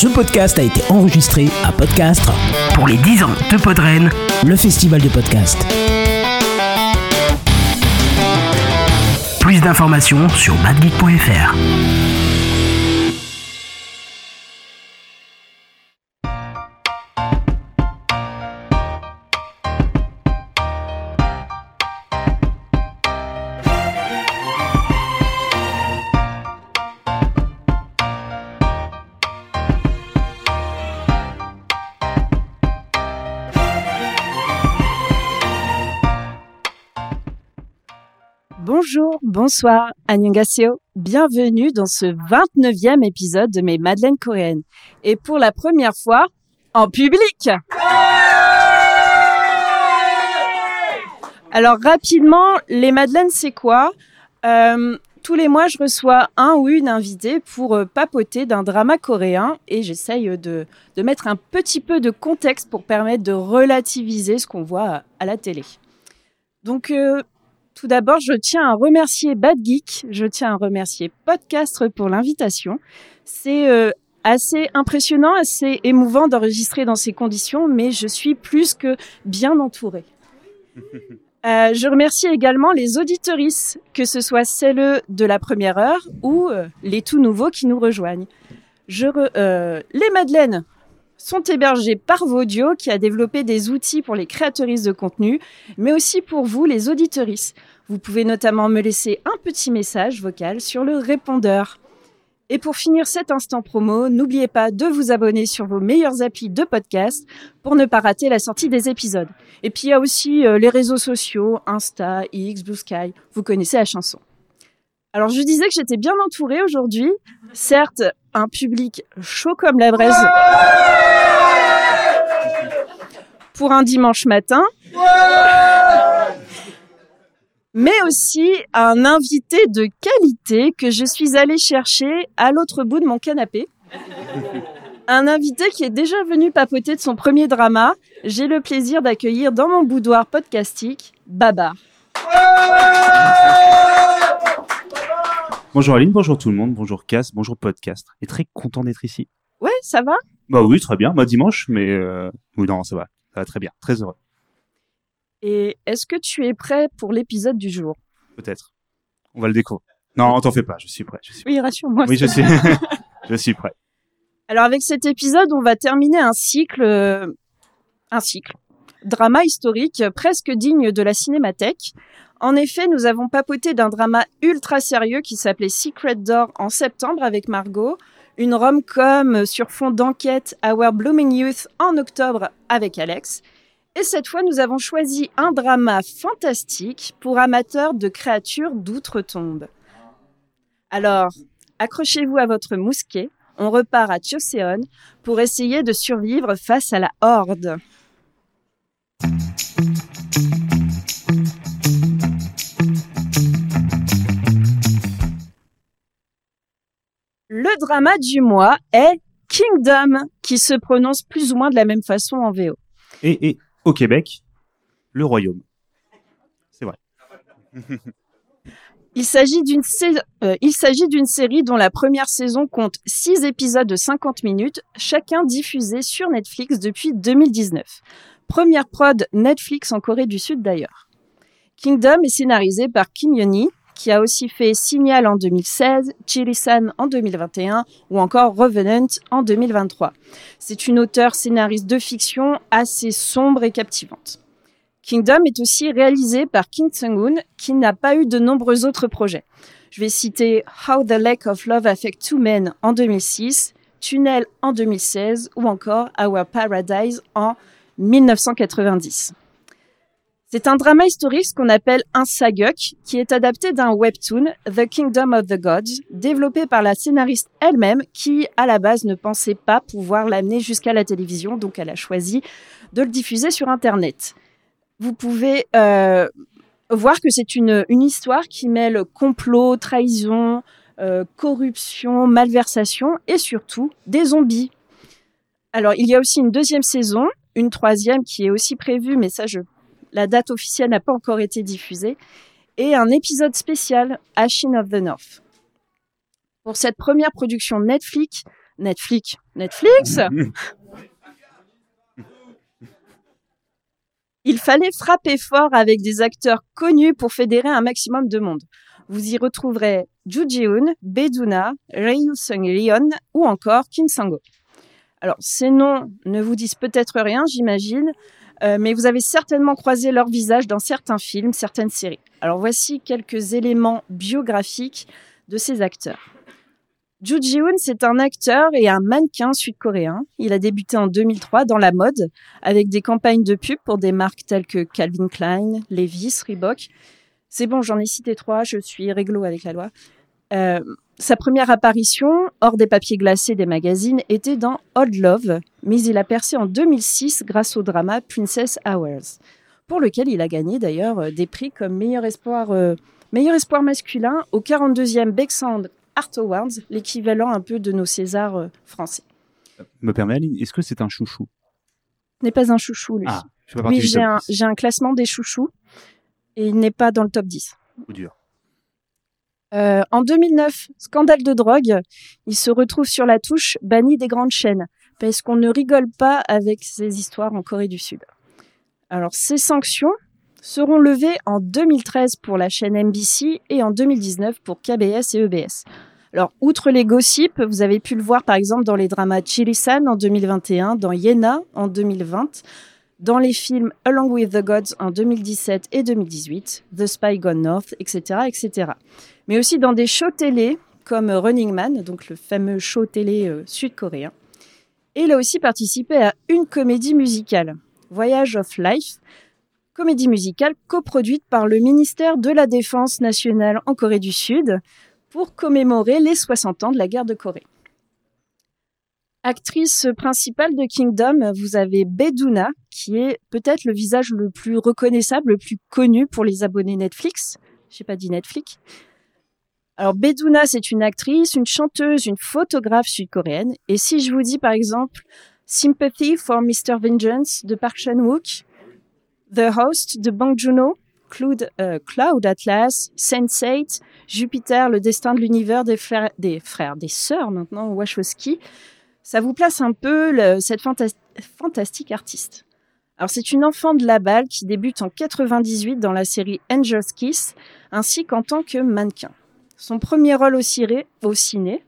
Ce podcast a été enregistré à Podcastre pour les 10 ans de Podren, le festival de podcast. Plus d'informations sur badgeek.fr. bonsoir, annyeonghaseyo. Bienvenue dans ce 29e épisode de mes Madeleines coréennes. Et pour la première fois, en public Alors rapidement, les Madeleines, c'est quoi? Euh, Tous les mois, je reçois un ou une invitée pour euh, papoter d'un drama coréen et j'essaye de, de mettre un petit peu de contexte pour permettre de relativiser ce qu'on voit à, à la télé. Donc, euh, tout d'abord, je tiens à remercier Bad Geek, je tiens à remercier Podcastre pour l'invitation. C'est euh, assez impressionnant, assez émouvant d'enregistrer dans ces conditions, mais je suis plus que bien entourée. Euh, je remercie également les auditorices, que ce soit celles de la première heure ou euh, les tout nouveaux qui nous rejoignent. Je re- euh, les Madeleines sont hébergées par Vaudio, qui a développé des outils pour les créatrices de contenu, mais aussi pour vous, les auditorices. Vous pouvez notamment me laisser un petit message vocal sur le répondeur. Et pour finir cet instant promo, n'oubliez pas de vous abonner sur vos meilleures applis de podcast pour ne pas rater la sortie des épisodes. Et puis il y a aussi euh, les réseaux sociaux, Insta, X, Blue Sky. Vous connaissez la chanson. Alors je disais que j'étais bien entourée aujourd'hui. Certes, un public chaud comme la braise pour un dimanche matin. Mais aussi un invité de qualité que je suis allée chercher à l'autre bout de mon canapé. Un invité qui est déjà venu papoter de son premier drama. J'ai le plaisir d'accueillir dans mon boudoir podcastique Babar. Bonjour Aline, bonjour tout le monde, bonjour Cass, bonjour Podcast. Et très content d'être ici. Ouais, ça va? Bah oui, très bien. Bah dimanche, mais euh... oui non, ça va, ça va très bien, très heureux. Et est-ce que tu es prêt pour l'épisode du jour? Peut-être. On va le découvrir. Non, t'en fais pas, je suis prêt. Je suis... Oui, rassure-moi. Oui, je suis, je suis prêt. Alors avec cet épisode, on va terminer un cycle, euh, un cycle, drama historique presque digne de la cinémathèque. En effet, nous avons papoté d'un drama ultra sérieux qui s'appelait Secret Door en septembre avec Margot, une rom-com sur fond d'enquête Our Blooming Youth en octobre avec Alex. Et cette fois, nous avons choisi un drama fantastique pour amateurs de créatures d'outre-tombe. Alors, accrochez-vous à votre mousquet, on repart à Tioséon pour essayer de survivre face à la horde. Le drama du mois est Kingdom, qui se prononce plus ou moins de la même façon en VO. Et, et au Québec, le royaume. C'est vrai. Il s'agit d'une euh, série dont la première saison compte 6 épisodes de 50 minutes, chacun diffusé sur Netflix depuis 2019. Première prod Netflix en Corée du Sud d'ailleurs. Kingdom est scénarisé par Kim Yeon-hee, qui a aussi fait Signal en 2016, Chirisan en 2021 ou encore Revenant en 2023. C'est une auteure scénariste de fiction assez sombre et captivante. Kingdom est aussi réalisé par Kim Sung-hoon, qui n'a pas eu de nombreux autres projets. Je vais citer How the Lack of Love Affect Two Men en 2006, Tunnel en 2016 ou encore Our Paradise en 1990. C'est un drama historique qu'on appelle un saguk, qui est adapté d'un webtoon, The Kingdom of the Gods, développé par la scénariste elle-même, qui à la base ne pensait pas pouvoir l'amener jusqu'à la télévision, donc elle a choisi de le diffuser sur Internet. Vous pouvez euh, voir que c'est une, une histoire qui mêle complot, trahison, euh, corruption, malversation et surtout des zombies. Alors, il y a aussi une deuxième saison, une troisième qui est aussi prévue, mais ça, je, la date officielle n'a pas encore été diffusée, et un épisode spécial, Ashin of the North. Pour cette première production Netflix, Netflix. Netflix Il fallait frapper fort avec des acteurs connus pour fédérer un maximum de monde. Vous y retrouverez Ju Ji-hoon, Beduna, Ryu Seung-ryun ou encore Kim Sang-ho. Alors, ces noms ne vous disent peut-être rien, j'imagine, euh, mais vous avez certainement croisé leur visage dans certains films, certaines séries. Alors, voici quelques éléments biographiques de ces acteurs. Ju Ji-hoon, c'est un acteur et un mannequin sud-coréen. Il a débuté en 2003 dans la mode avec des campagnes de pub pour des marques telles que Calvin Klein, Levi's, Reebok. C'est bon, j'en ai cité trois, je suis réglo avec la loi. Euh, sa première apparition, hors des papiers glacés des magazines, était dans Odd Love, mais il a percé en 2006 grâce au drama Princess Hours, pour lequel il a gagné d'ailleurs euh, des prix comme meilleur espoir, euh, meilleur espoir masculin au 42e Bexand Art Awards, l'équivalent un peu de nos Césars euh, français. Me permet Aline, est-ce que c'est un chouchou? Ce n'est pas un chouchou, lui. Ah, oui, j'ai un, 10. j'ai un classement des chouchous et il n'est pas dans le top 10. Coup dur. Euh, en 2009, scandale de drogue, il se retrouve sur la touche banni des grandes chaînes parce qu'on ne rigole pas avec ces histoires en Corée du Sud. Alors ces sanctions seront levées en 2013 pour la chaîne NBC et en 2019 pour KBS et EBS. Alors outre les gossips, vous avez pu le voir par exemple dans les dramas Chirisan en 2021, dans Yena en 2020, dans les films Along with the Gods en 2017 et 2018, The Spy Gone North, etc., etc mais aussi dans des shows télé comme Running Man, donc le fameux show télé euh, sud-coréen. Et il a aussi participé à une comédie musicale, Voyage of Life, comédie musicale coproduite par le ministère de la Défense nationale en Corée du Sud pour commémorer les 60 ans de la guerre de Corée. Actrice principale de Kingdom, vous avez Beduna, qui est peut-être le visage le plus reconnaissable, le plus connu pour les abonnés Netflix. J'ai pas dit Netflix. Alors Beduna, c'est une actrice, une chanteuse, une photographe sud-coréenne. Et si je vous dis par exemple Sympathy for Mr. Vengeance de Park Chan-wook, The Host de Bang Joon-ho, Cloud, euh, Cloud Atlas, Sense8, Jupiter, le destin de l'univers des frères, des frères, des sœurs maintenant, Wachowski, ça vous place un peu cette fantas- fantastique artiste. Alors c'est une enfant de la balle qui débute en 98 dans la série Angel's Kiss, ainsi qu'en tant que mannequin. Son premier rôle au, ciré- au ciné,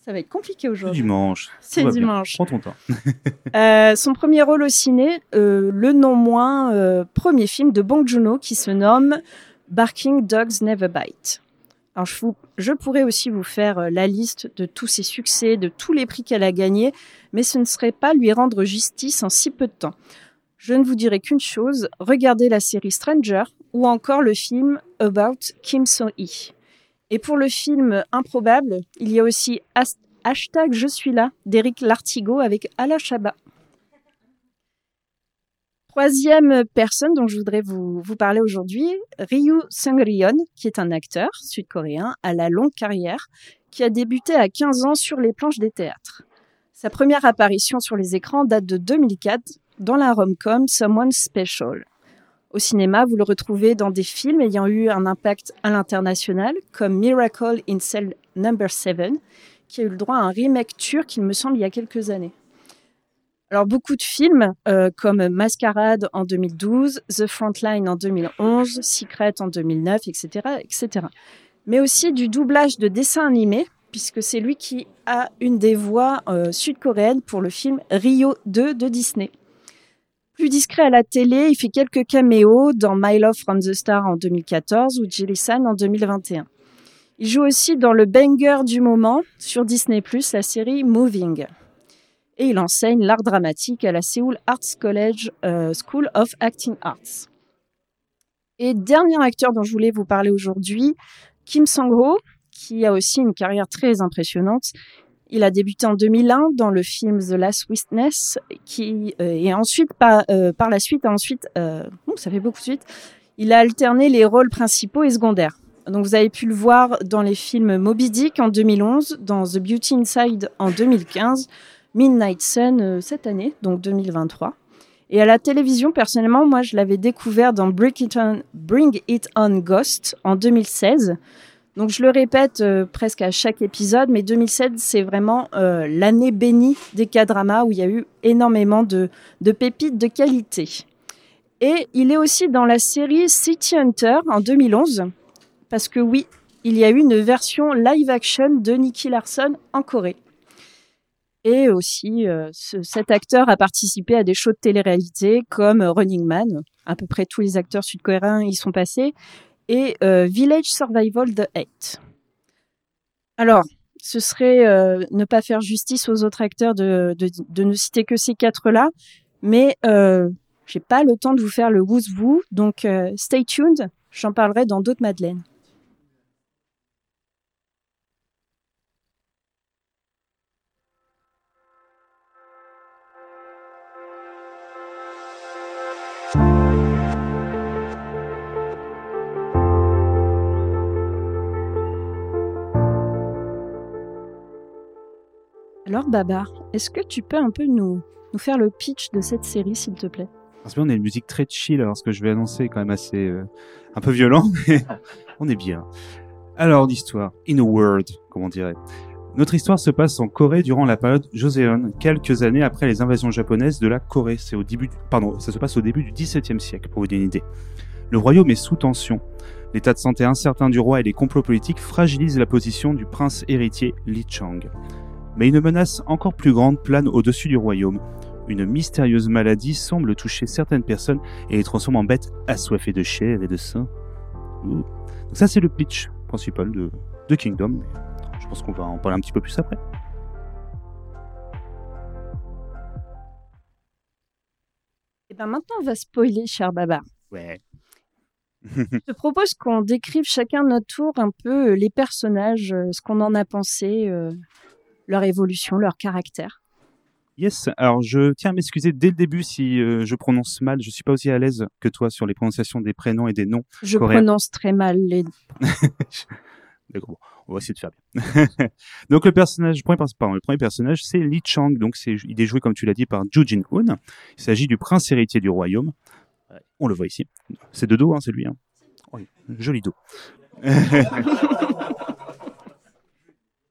ça va être compliqué C'est aujourd'hui. dimanche. C'est va bien. dimanche. Prends ton temps. Euh, son premier rôle au ciné, euh, le non moins euh, premier film de Bong Joon-ho qui se nomme Barking Dogs Never Bite. Alors je, vous- je pourrais aussi vous faire la liste de tous ses succès, de tous les prix qu'elle a gagnés, mais ce ne serait pas lui rendre justice en si peu de temps. Je ne vous dirai qu'une chose, regardez la série Stranger ou encore le film About Kim So-hee. Et pour le film Improbable, il y a aussi As- Hashtag Je suis là d'Éric Lartigot avec Ala Chabat. Troisième personne dont je voudrais vous, parler aujourd'hui, Ryu Seung-ryun, qui est un acteur sud-coréen à la longue carrière, qui a débuté à 15 ans sur les planches des théâtres. Sa première apparition sur les écrans date de 2004 dans la rom-com Someone Special. Au cinéma, vous le retrouvez dans des films ayant eu un impact à l'international, comme Miracle in Cell Number 7, qui a eu le droit à un remake turc, il me semble, il y a quelques années. Alors, beaucoup de films, euh, comme Mascarade en 2012, The Frontline en 2011, Secret en 2009, etc., etc. Mais aussi du doublage de dessins animés, puisque c'est lui qui a une des voix euh, sud-coréennes pour le film Rio 2 de Disney. Plus discret à la télé, il fait quelques caméos dans My Love from the Star en 2014 ou Jilly-san en 2021. Il joue aussi dans le banger du moment sur Disney+, la série Moving. Et il enseigne l'art dramatique à la Seoul Arts College euh, School of Acting Arts. Et dernier acteur dont je voulais vous parler aujourd'hui, Kim Sang-ho, qui a aussi une carrière très impressionnante. Il a débuté en 2001 dans le film The Last Witness, euh, et ensuite par, euh, par la suite, ensuite, euh, ça fait beaucoup de suite, il a alterné les rôles principaux et secondaires. Donc vous avez pu le voir dans les films Moby Dick en 2011, dans The Beauty Inside en 2015, Midnight Sun cette année, donc 2023. Et à la télévision, personnellement, moi, je l'avais découvert dans Bring It On, Bring It On Ghost en 2016. Donc je le répète euh, presque à chaque épisode, mais 2007 c'est vraiment euh, l'année bénie des K-dramas où il y a eu énormément de, pépites de qualité. Et il est aussi dans la série City Hunter en 2011, parce que oui, il y a eu une version live action de Nicky Larson en Corée. Et aussi, euh, ce- cet acteur a participé à des shows de télé-réalité comme Running Man. À peu près tous les acteurs sud-coréens y sont passés. Et euh, Village Survival The 8. Alors, ce serait euh, ne pas faire justice aux autres acteurs de, de, ne citer que ces quatre-là. Mais euh, j'ai pas le temps de vous faire le who. Donc, euh, stay tuned. J'en parlerai dans d'autres Madeleines. Alors, Babar, est-ce que tu peux un peu nous, nous faire le pitch de cette série, s'il te plaît? Parce que on a une musique très chill, alors ce que je vais annoncer est quand même assez euh, un peu violent, mais on est bien. Alors l'histoire, in a word, comme on dirait. Notre histoire se passe en Corée durant la période Joseon, quelques années après les invasions japonaises de la Corée. C'est au début, du- pardon, ça se passe au début du XVIIe siècle, pour vous donner une idée. Le royaume est sous tension. L'état de santé incertain du roi et les complots politiques fragilisent la position du prince héritier Li Chang. Mais une menace encore plus grande plane au-dessus du royaume. Une mystérieuse maladie semble toucher certaines personnes et les transforme en bêtes assoiffées de chair et de sang. Donc ça, c'est le pitch principal de, de Kingdom. Je pense qu'on va en parler un petit peu plus après. Et ben maintenant, on va spoiler, cher Babar. Ouais. Je te propose qu'on décrive chacun de notre tour un peu les personnages, euh, ce qu'on en a pensé, euh, leur évolution, leur caractère. Yes, alors je tiens à m'excuser dès le début si euh, je prononce mal. Je suis pas aussi à l'aise que toi sur les prononciations des prénoms et des noms. Je prononce très mal les. D'accord, bon, on va essayer de faire bien. donc le personnage, premier, pers- pardon, le premier personnage, c'est Li Chang. Donc c'est, il est joué comme tu l'as dit par Ju Jin Hoon. Il s'agit du prince héritier du royaume. On le voit ici. C'est de dos, hein, c'est lui. Hein. Oh, joli dos.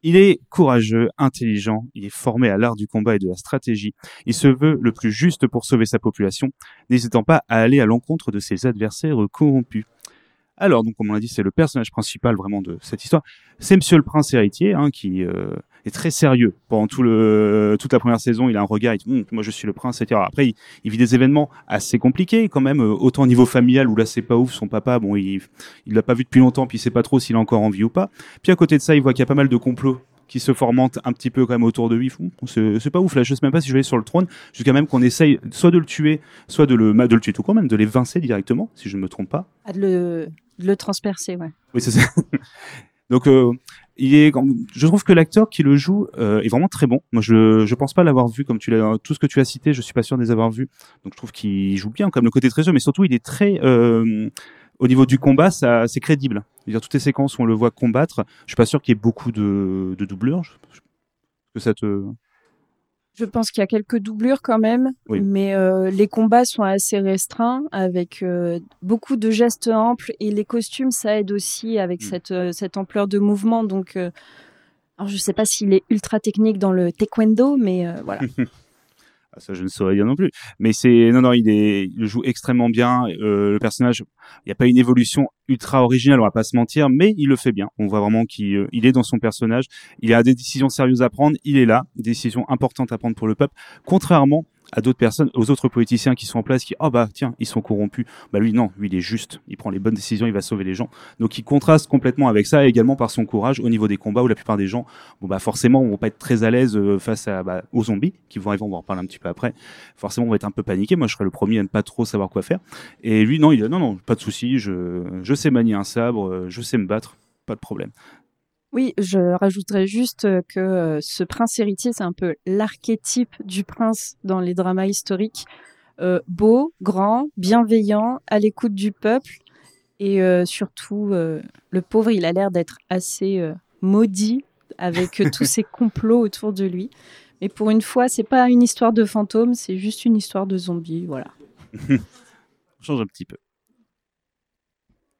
Il est courageux, intelligent, il est formé à l'art du combat et de la stratégie. Il se veut le plus juste pour sauver sa population, n'hésitant pas à aller à l'encontre de ses adversaires corrompus. Alors, donc, comme on l'a dit, c'est le personnage principal vraiment de cette histoire. C'est Monsieur le Prince héritier, hein, qui euh, est très sérieux. Pendant tout le, toute la première saison, il a un regard, il dit, Hum, moi je suis le prince, etc. Après, il, il vit des événements assez compliqués quand même, euh, autant au niveau familial où là c'est pas ouf, son papa, bon, il il l'a pas vu depuis longtemps, puis il sait pas trop s'il a encore en vie ou pas. Puis à côté de ça, il voit qu'il y a pas mal de complots qui se formentent un petit peu quand même autour de lui. Fou, C'est pas ouf là, je sais même pas si je vais aller sur le trône, jusqu'à même qu'on essaye soit de le tuer, soit de le, de le tuer tout court même, de les vincer directement, si je ne me trompe pas. Ah, de le, de le transpercer, ouais. Oui, c'est ça. Donc, euh, il est, je trouve que l'acteur qui le joue euh, est vraiment très bon. Moi, je je pense pas l'avoir vu comme tu l'as, tout ce que tu as cité, je suis pas sûr de les avoir vus. Donc, je trouve qu'il joue bien, comme le côté très sûr, mais surtout, il est très euh, au niveau du combat, ça, c'est crédible. Dire, toutes les séquences où on le voit combattre, je suis pas sûr qu'il y ait beaucoup de, de doubleurs. Que ça te, Je pense qu'il y a quelques doublures quand même, Oui. mais euh, les combats sont assez restreints avec euh, beaucoup de gestes amples et les costumes ça aide aussi avec Mm. cette, euh, cette ampleur de mouvement. Donc, alors je sais pas s'il est ultra technique dans le taekwondo, mais voilà. Ah, ça, je ne saurais dire non plus. Mais c'est non, non, il est, il joue extrêmement bien. Euh, le personnage, il n'y a pas une évolution ultra originale, on va pas se mentir, mais il le fait bien. On voit vraiment qu'il euh, il est dans son personnage. Il a des décisions sérieuses à prendre. Il est là, décisions importantes à prendre pour le peuple. Contrairement à d'autres personnes, aux autres politiciens qui sont en place, qui oh bah tiens, ils sont corrompus. Bah lui non, lui il est juste, il prend les bonnes décisions, il va sauver les gens. Donc il contraste complètement avec ça, et également par son courage au niveau des combats où la plupart des gens, bon bah forcément, vont pas être très à l'aise euh, face à bah, aux zombies qui vont arriver, on va en reparler un petit peu après. Forcément, on va être un peu paniqué. Moi, je serais le premier à ne pas trop savoir quoi faire. Et lui, non, il a non non, pas de souci. Je je sais manier un sabre, euh, je sais me battre, pas de problème. Oui, je rajouterais juste euh, que euh, ce prince héritier, c'est un peu l'archétype du prince dans les dramas historiques. Euh, beau, grand, bienveillant, à l'écoute du peuple. Et euh, surtout, euh, le pauvre, il a l'air d'être assez maudit avec tous ces complots autour de lui. Mais pour une fois, c'est pas une histoire de fantôme, c'est juste une histoire de zombies. Voilà. On change un petit peu.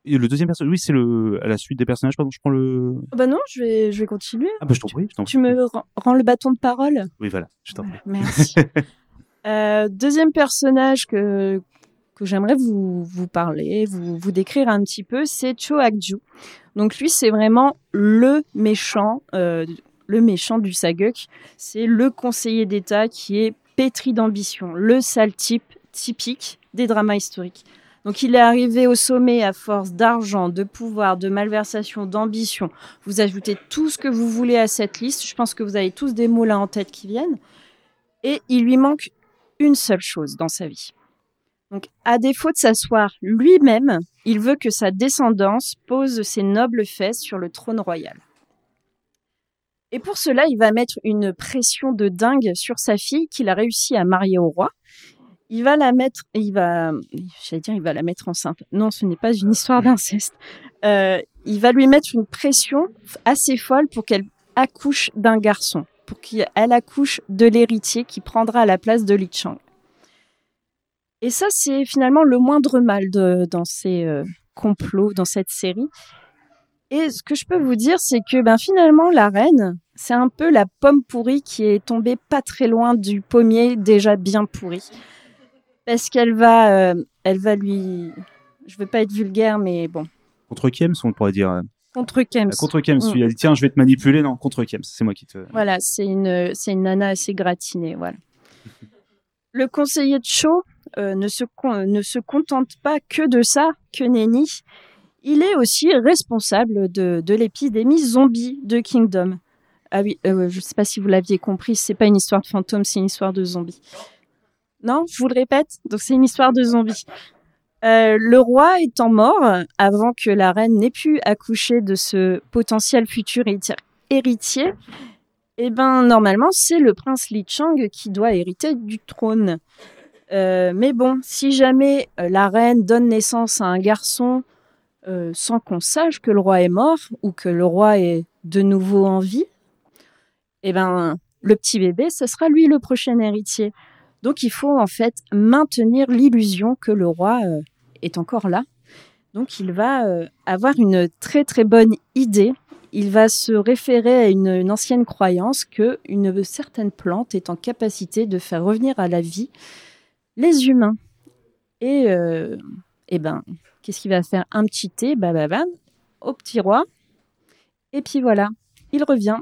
Et le deuxième personnage, oui, c'est le à la suite des personnages. Pardon, je prends le. Ah Bah non, je vais, je vais continuer. Ah bah je t'en prie. Je t'en Tu prie. me ren- rends le bâton de parole Oui, voilà, je t'en prie. Merci. Euh, deuxième personnage que, que j'aimerais vous, vous parler, vous, vous décrire un petit peu, c'est Cho Akju. Donc lui, c'est vraiment le méchant, euh, le méchant du Saguk. C'est le conseiller d'État qui est pétri d'ambition, le sale type typique des dramas historiques. Donc il est arrivé au sommet à force d'argent, de pouvoir, de malversation, d'ambition. Vous ajoutez tout ce que vous voulez à cette liste. Je pense que vous avez tous des mots là en tête qui viennent. Et il lui manque une seule chose dans sa vie. Donc, à défaut de s'asseoir lui-même, il veut que sa descendance pose ses nobles fesses sur le trône royal. Et pour cela, il va mettre une pression de dingue sur sa fille qu'il a réussi à marier au roi. Il va la mettre, il va, j'allais dire, il va la mettre enceinte. Non, ce n'est pas une histoire d'inceste. Euh, il va lui mettre une pression assez folle pour qu'elle accouche d'un garçon, pour qu'elle accouche de l'héritier qui prendra la place de Li Chang. Et ça, c'est finalement le moindre mal de, dans ces euh, complots, dans cette série. Et ce que je peux vous dire, c'est que ben, finalement, la reine, c'est un peu la pomme pourrie qui est tombée pas très loin du pommier déjà bien pourri. Parce qu'elle va, euh, elle va lui... Je veux pas être vulgaire, mais bon. Contre Kems, on pourrait dire. euh, Contre Kems. Contre Kems, Mm. lui as dit tiens, je vais te manipuler. Non, contre Kems, c'est moi qui te. Voilà, c'est une, c'est une nana assez gratinée, voilà. Le conseiller de Cho euh, ne, se, con- ne se contente pas que de ça, que nenni. Il est aussi responsable de, de l'épidémie zombie de Kingdom. Ah oui, euh, je ne sais pas si vous l'aviez compris, c'est pas une histoire de fantôme, c'est une histoire de zombies. Non, je vous le répète, donc c'est une histoire de zombies. Euh, le roi étant mort avant que la reine n'ait pu accoucher de ce potentiel futur hériti- héritier, eh ben normalement c'est le prince Li Chang qui doit hériter du trône. Euh, mais bon, si jamais euh, la reine donne naissance à un garçon sans qu'on sache que le roi est mort ou que le roi est de nouveau en vie, eh ben le petit bébé, ce sera lui le prochain héritier. Donc il faut en fait maintenir l'illusion que le roi euh, est encore là. Donc il va euh, avoir une très très bonne idée. Il va se référer à une, ancienne croyance que une certaine plante est en capacité de faire revenir à la vie les humains. Et euh, eh ben, qu'est-ce qu'il va faire? Un petit thé, bababam, au petit roi. Et puis voilà, il revient.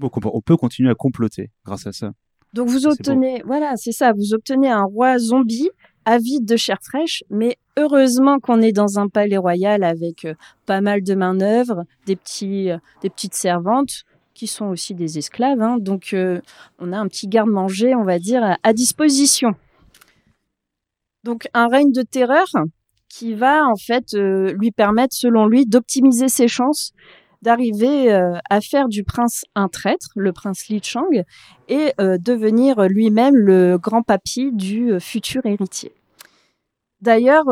Peut- on peut continuer à comploter grâce à ça. Donc vous obtenez, voilà, c'est ça, vous obtenez un roi zombie avide de chair fraîche, mais heureusement qu'on est dans un palais royal avec euh, pas mal de main-d'œuvre, des petits, euh, des petites servantes qui sont aussi des esclaves, hein. donc euh, on a un petit garde-manger, on va dire, à, à disposition. Donc un règne de terreur qui va en fait euh, lui permettre, selon lui, d'optimiser ses chances d'arriver euh, à faire du prince un traître, le prince Li Chang, et euh, devenir lui-même le grand papy du euh, futur héritier. D'ailleurs,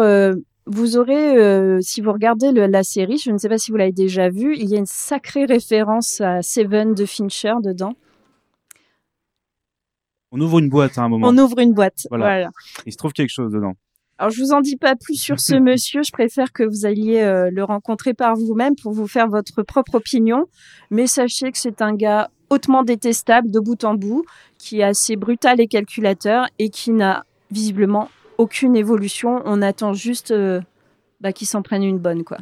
vous aurez, si vous regardez le- la série, je ne sais pas si vous l'avez déjà vu, il y a une sacrée référence à Seven de Fincher dedans. On ouvre une boîte à un moment. On ouvre une boîte. Voilà. voilà. Il se trouve quelque chose dedans. Alors, je vous en dis pas plus sur ce monsieur. Je préfère que vous alliez euh, le rencontrer par vous-même pour vous faire votre propre opinion. Mais sachez que c'est un gars hautement détestable de bout en bout, qui est assez brutal et calculateur et qui n'a visiblement aucune évolution. On attend juste euh, bah, qu'il s'en prenne une bonne, quoi.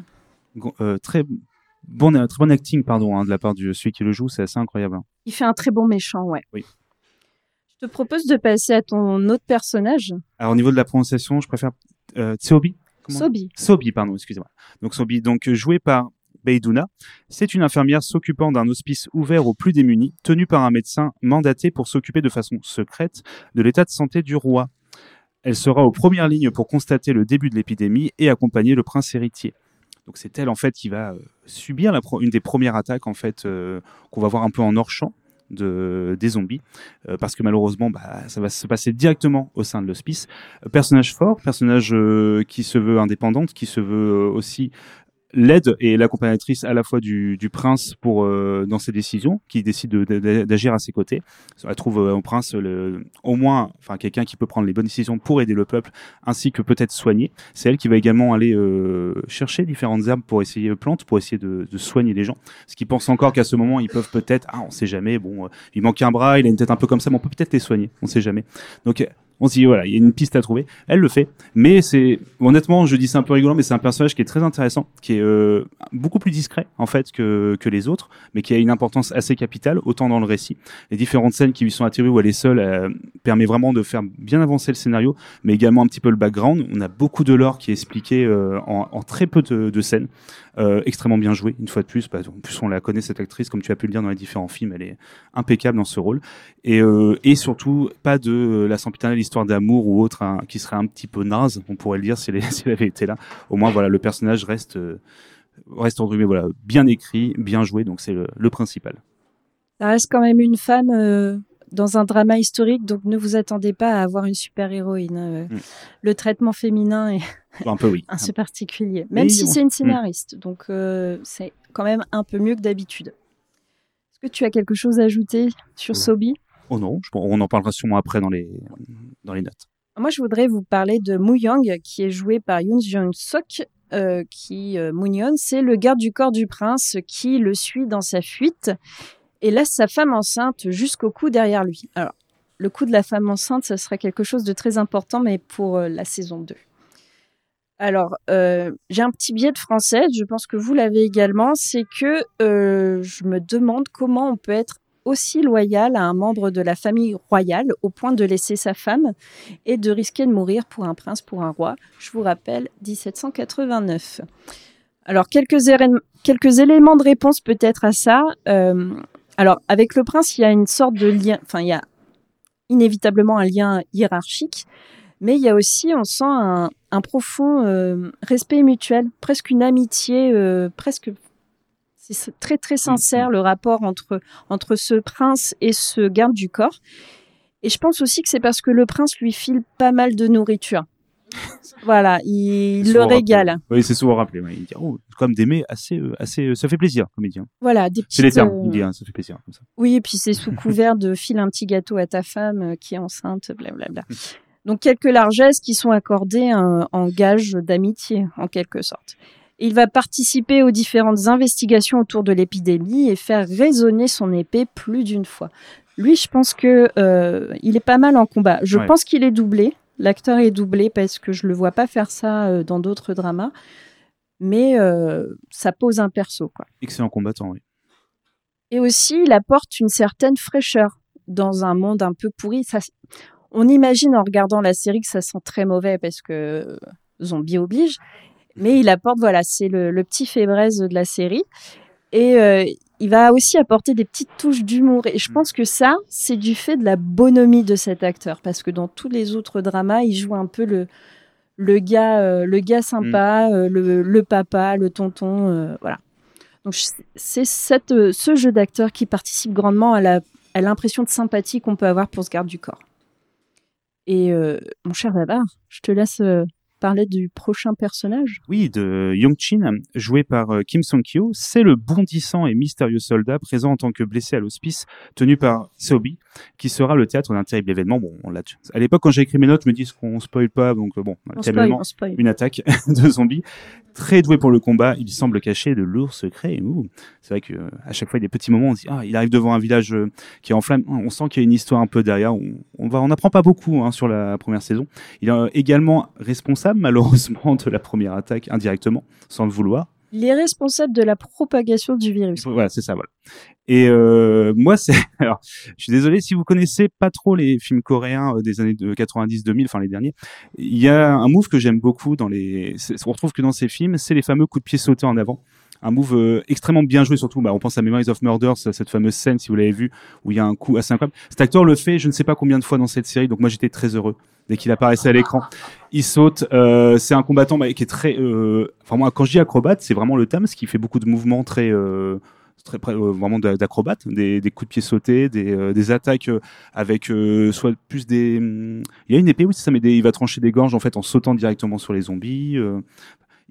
Euh, très bon, très bon acting, pardon, hein, de la part de celui qui le joue, c'est assez incroyable. hein. Il fait un très bon méchant, ouais. Oui. Je te propose de passer à ton autre personnage, Alors au niveau de la prononciation, je préfère euh, Tseobi. Sobi. Sobi, pardon, excusez-moi. Donc Sobi, donc euh, joué par Beiduna, c'est une infirmière s'occupant d'un hospice ouvert aux plus démunis, tenu par un médecin mandaté pour s'occuper de façon secrète de l'état de santé du roi. Elle sera aux premières lignes pour constater le début de l'épidémie et accompagner le prince héritier. Donc c'est elle en fait qui va euh, subir la une des premières attaques en fait euh, qu'on va voir un peu en hors champ de des zombies euh, parce que malheureusement bah, ça va se passer directement au sein de l'hospice. Euh, personnage fort, personnage euh, qui se veut indépendante, qui se veut euh, aussi l'aide et l'accompagnatrice à la fois du, prince pour euh, dans ses décisions, qui décide de- de- d'agir à ses côtés. Elle trouve euh, au prince le, au moins, enfin quelqu'un qui peut prendre les bonnes décisions pour aider le peuple, ainsi que peut-être soigner. C'est elle qui va également aller euh, chercher différentes herbes pour essayer euh, plantes, pour essayer de, soigner les gens. Ce qui pense encore qu'à ce moment ils peuvent peut-être, ah on sait jamais, bon, euh, il manque un bras, il a une tête un peu comme ça, mais on peut peut-être les soigner, on sait jamais. Donc on se dit voilà, il y a une piste à trouver. Elle le fait, mais c'est honnêtement, je dis c'est un peu rigolant, mais c'est un personnage qui est très intéressant, qui est euh, beaucoup plus discret en fait que, que les autres, mais qui a une importance assez capitale, autant dans le récit. Les différentes scènes qui lui sont attribuées où elle est seule euh, permet vraiment de faire bien avancer le scénario, mais également un petit peu le background. On a beaucoup de lore qui est expliqué euh, en, très peu de, scènes, extrêmement bien joué une fois de plus. En plus, on la connaît cette actrice, comme tu as pu le dire dans les différents films, elle est impeccable dans ce rôle. Et, et surtout, pas de la sempiternelle histoire d'amour ou autre hein, qui serait un petit peu naze, on pourrait le dire si avait été là. Au moins, voilà, le personnage reste, euh, reste entre guillemets, voilà, bien écrit, bien joué, donc c'est le, le principal. Ça reste quand même une femme euh, dans un drama historique, donc ne vous attendez pas à avoir une super-héroïne. hein. Mm. Le traitement féminin est Un peu oui. assez particulier, même si on- c'est une scénariste. Donc euh, c'est quand même un peu mieux que d'habitude. Est-ce que tu as quelque chose à ajouter sur Euh. Sobi? Oh non, on en parlera sûrement après dans les, dans les notes. Moi, je voudrais vous parler de Moo Young, qui est joué par Yoon Jung Sok. Euh, qui euh, c'est le garde du corps du prince qui le suit dans sa fuite et laisse sa femme enceinte jusqu'au cou derrière lui. Alors, le coup de la femme enceinte, ça serait quelque chose de très important, mais pour euh, la saison 2. Alors, euh, j'ai un petit biais de français, je pense que vous l'avez également, c'est que euh, je me demande comment on peut être aussi loyal à un membre de la famille royale au point de laisser sa femme et de risquer de mourir pour un prince, pour un roi. Je vous rappelle, 1789. Alors, quelques, éléments de réponse peut-être à ça. Euh, alors, avec le prince, il y a une sorte de lien, enfin, il y a inévitablement un lien hiérarchique, mais il y a aussi, on sent un, un profond euh, respect mutuel, presque une amitié, euh, presque. C'est très très sincère le rapport entre, entre ce prince et ce garde du corps. Et je pense aussi que c'est parce que le prince lui file pas mal de nourriture. Voilà, il le régale. rappelé. Oui, c'est souvent rappelé. Il dit, oh, comme d'aimer assez, euh, assez, euh, ça fait plaisir, comme il dit. hein. Voilà, des C'est les termes, euh, il dit, hein, ça fait plaisir. Comme ça. Oui, et puis c'est sous couvert de file un petit gâteau à ta femme euh, qui est enceinte, blablabla. Donc quelques largesses qui sont accordées en gage d'amitié, en quelque sorte. Il va participer aux différentes investigations autour de l'épidémie et faire résonner son épée plus d'une fois. Lui, je pense que euh, il est pas mal en combat. Je Ouais. pense qu'il est doublé. L'acteur est doublé parce que je le vois pas faire ça euh, dans d'autres dramas. Mais euh, ça pose un perso, quoi. Excellent combattant, oui. Et aussi, il apporte une certaine fraîcheur dans un monde un peu pourri. Ça, on imagine en regardant la série que ça sent très mauvais parce que zombie oblige. Mais il apporte, voilà, c'est le, le petit fébraise de la série. Et euh, il va aussi apporter des petites touches d'humour. Et je pense que ça, c'est du fait de la bonhomie de cet acteur. Parce que dans tous les autres dramas, il joue un peu le, le, gars, euh, le gars sympa, euh, le, le papa, le tonton. voilà. Donc c'est cette, ce jeu d'acteur qui participe grandement à la- à l'impression de sympathie qu'on peut avoir pour ce garde du corps. Et mon cher Babar, je te laisse parler du prochain personnage? Oui, de Young Chin, joué par euh, Kim Song-kyo, c'est le bondissant et mystérieux soldat présent en tant que blessé à l'hospice, tenu par Seobi, qui sera le théâtre d'un terrible événement. Bon, on l'a. À l'époque, quand j'ai écrit mes notes, je me dis qu'on spoil pas, donc euh, bon, une attaque de zombies. Très doué pour le combat, il semble cacher de lourds secrets. C'est vrai que euh, à chaque fois, il y a des petits moments, on se dit ah, il arrive devant un village qui est en flamme. On sent qu'il y a une histoire un peu derrière. On, on va, on n'apprend pas beaucoup hein, sur la première saison. Il est également responsable, malheureusement, de la première attaque indirectement, sans le vouloir. Il est responsable de la propagation du virus. Voilà, c'est ça, voilà. Et euh, moi, c'est alors, je suis désolé si vous connaissez pas trop les films coréens euh, des années de 90-2000, enfin les derniers. Il y a un move que j'aime beaucoup dans les. On retrouve que dans ces films, c'est les fameux coups de pied sautés en avant. Un move euh, extrêmement bien joué, surtout. Bah, on pense à Memories of Murder, ce- cette fameuse scène, si vous l'avez vu, où il y a un coup assez incroyable. Cet acteur le fait, je ne sais pas combien de fois dans cette série, donc moi j'étais très heureux dès qu'il apparaissait à l'écran. Il saute. euh, c'est un combattant bah, qui est très. Euh... Enfin moi, quand je dis acrobate, c'est vraiment le thème, ce qui fait beaucoup de mouvements très. Très près, vraiment d'a- d'acrobates, des, coups de pied sautés, des, attaques avec soit plus des. hum, Il y a une épée, oui, c'est ça, mais des- il va trancher des gorges en fait en sautant directement sur les zombies.